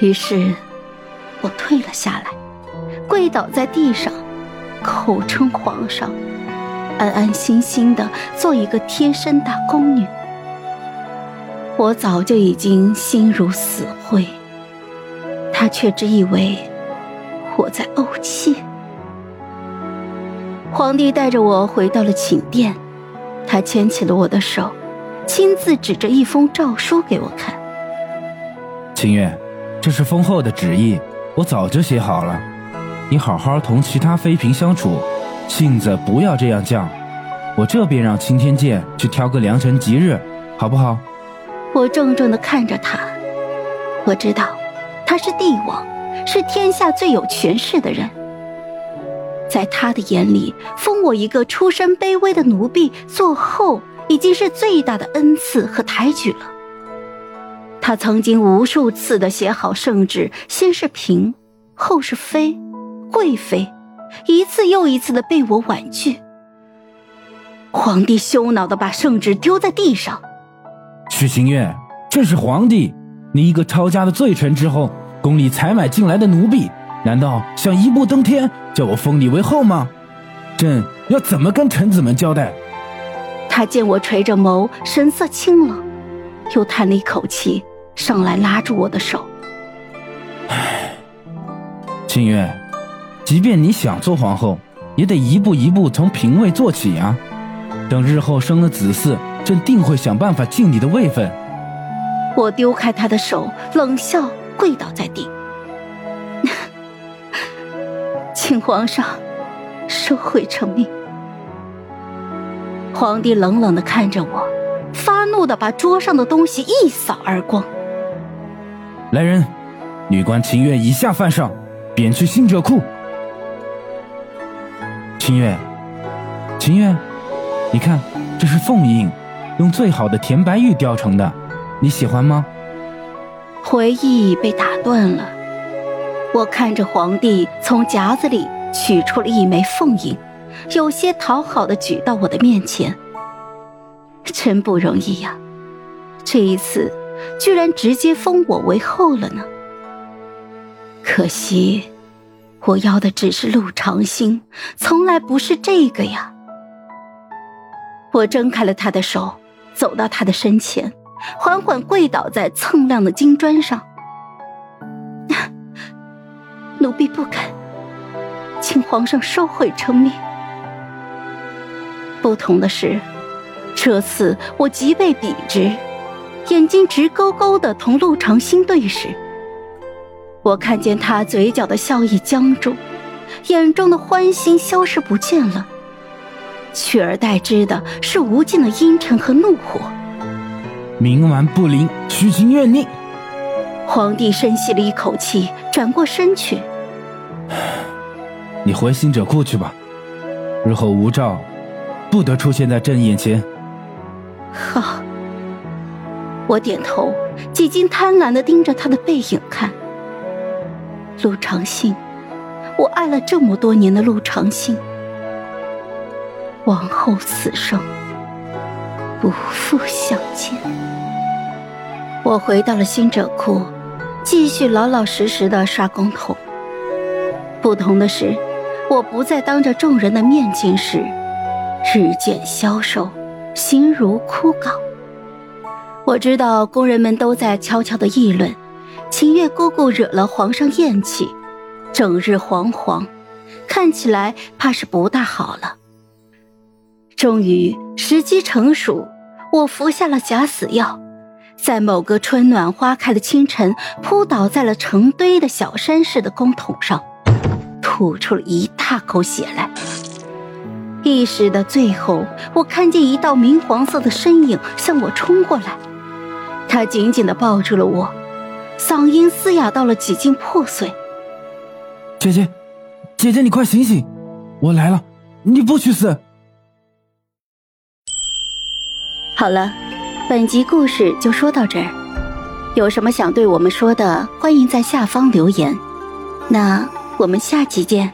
于是，我退了下来，跪倒在地上，口称皇上，安安心心的做一个贴身大宫女。我早就已经心如死灰，他却只以为我在怄气。皇帝带着我回到了寝殿，他牵起了我的手，亲自指着一封诏书给我看。清月，这是封后的旨意，我早就写好了。你好好同其他妃嫔相处，性子不要这样犟。我这便让青天剑去挑个良辰吉日，好不好？我怔怔的看着他，我知道他是帝王，是天下最有权势的人。在他的眼里，封我一个出身卑微的奴婢做后，已经是最大的恩赐和抬举了。他曾经无数次的写好圣旨，先是嫔，后是妃，贵妃，一次又一次的被我婉拒。皇帝羞恼的把圣旨丢在地上。许清月，这是皇帝，你一个抄家的罪臣之后，宫里采买进来的奴婢。难道想一步登天，叫我封你为后吗？朕要怎么跟臣子们交代？他见我垂着眸，神色清冷，又叹了一口气，上来拉住我的手。唉，清月，即便你想做皇后，也得一步一步从嫔位做起啊。等日后生了子嗣，朕定会想办法敬你的位分。我丢开他的手，冷笑，跪倒在地。请皇上收回成命。皇帝冷冷的看着我，发怒的把桌上的东西一扫而光。来人，女官秦月以下犯上，贬去新者库。秦月，秦月，你看，这是凤印，用最好的甜白玉雕成的，你喜欢吗？回忆被打断了。我看着皇帝从夹子里取出了一枚凤印，有些讨好的举到我的面前。真不容易呀，这一次居然直接封我为后了呢。可惜，我要的只是陆长兴，从来不是这个呀。我挣开了他的手，走到他的身前，缓缓跪倒在锃亮的金砖上。奴婢不敢，请皇上收回成命。不同的是，这次我脊背笔直，眼睛直勾勾的同陆长兴对视。我看见他嘴角的笑意僵住，眼中的欢欣消失不见了，取而代之的是无尽的阴沉和怒火。冥顽不灵，虚情怨逆。皇帝深吸了一口气，转过身去。你回行者库去吧，日后无诏，不得出现在朕眼前。好，我点头，几经贪婪的盯着他的背影看。陆长信，我爱了这么多年的陆长信，往后此生不复相见。我回到了新者库，继续老老实实的刷工头。不同的是。我不再当着众人的面进食，日渐消瘦，形如枯槁。我知道工人们都在悄悄的议论，秦月姑姑惹了皇上厌弃，整日惶惶，看起来怕是不大好了。终于时机成熟，我服下了假死药，在某个春暖花开的清晨，扑倒在了成堆的小山似的工桶上。吐出了一大口血来，意识的最后，我看见一道明黄色的身影向我冲过来，他紧紧的抱住了我，嗓音嘶哑到了几近破碎：“姐姐，姐姐，你快醒醒，我来了，你不许死！”好了，本集故事就说到这儿，有什么想对我们说的，欢迎在下方留言。那。我们下期见。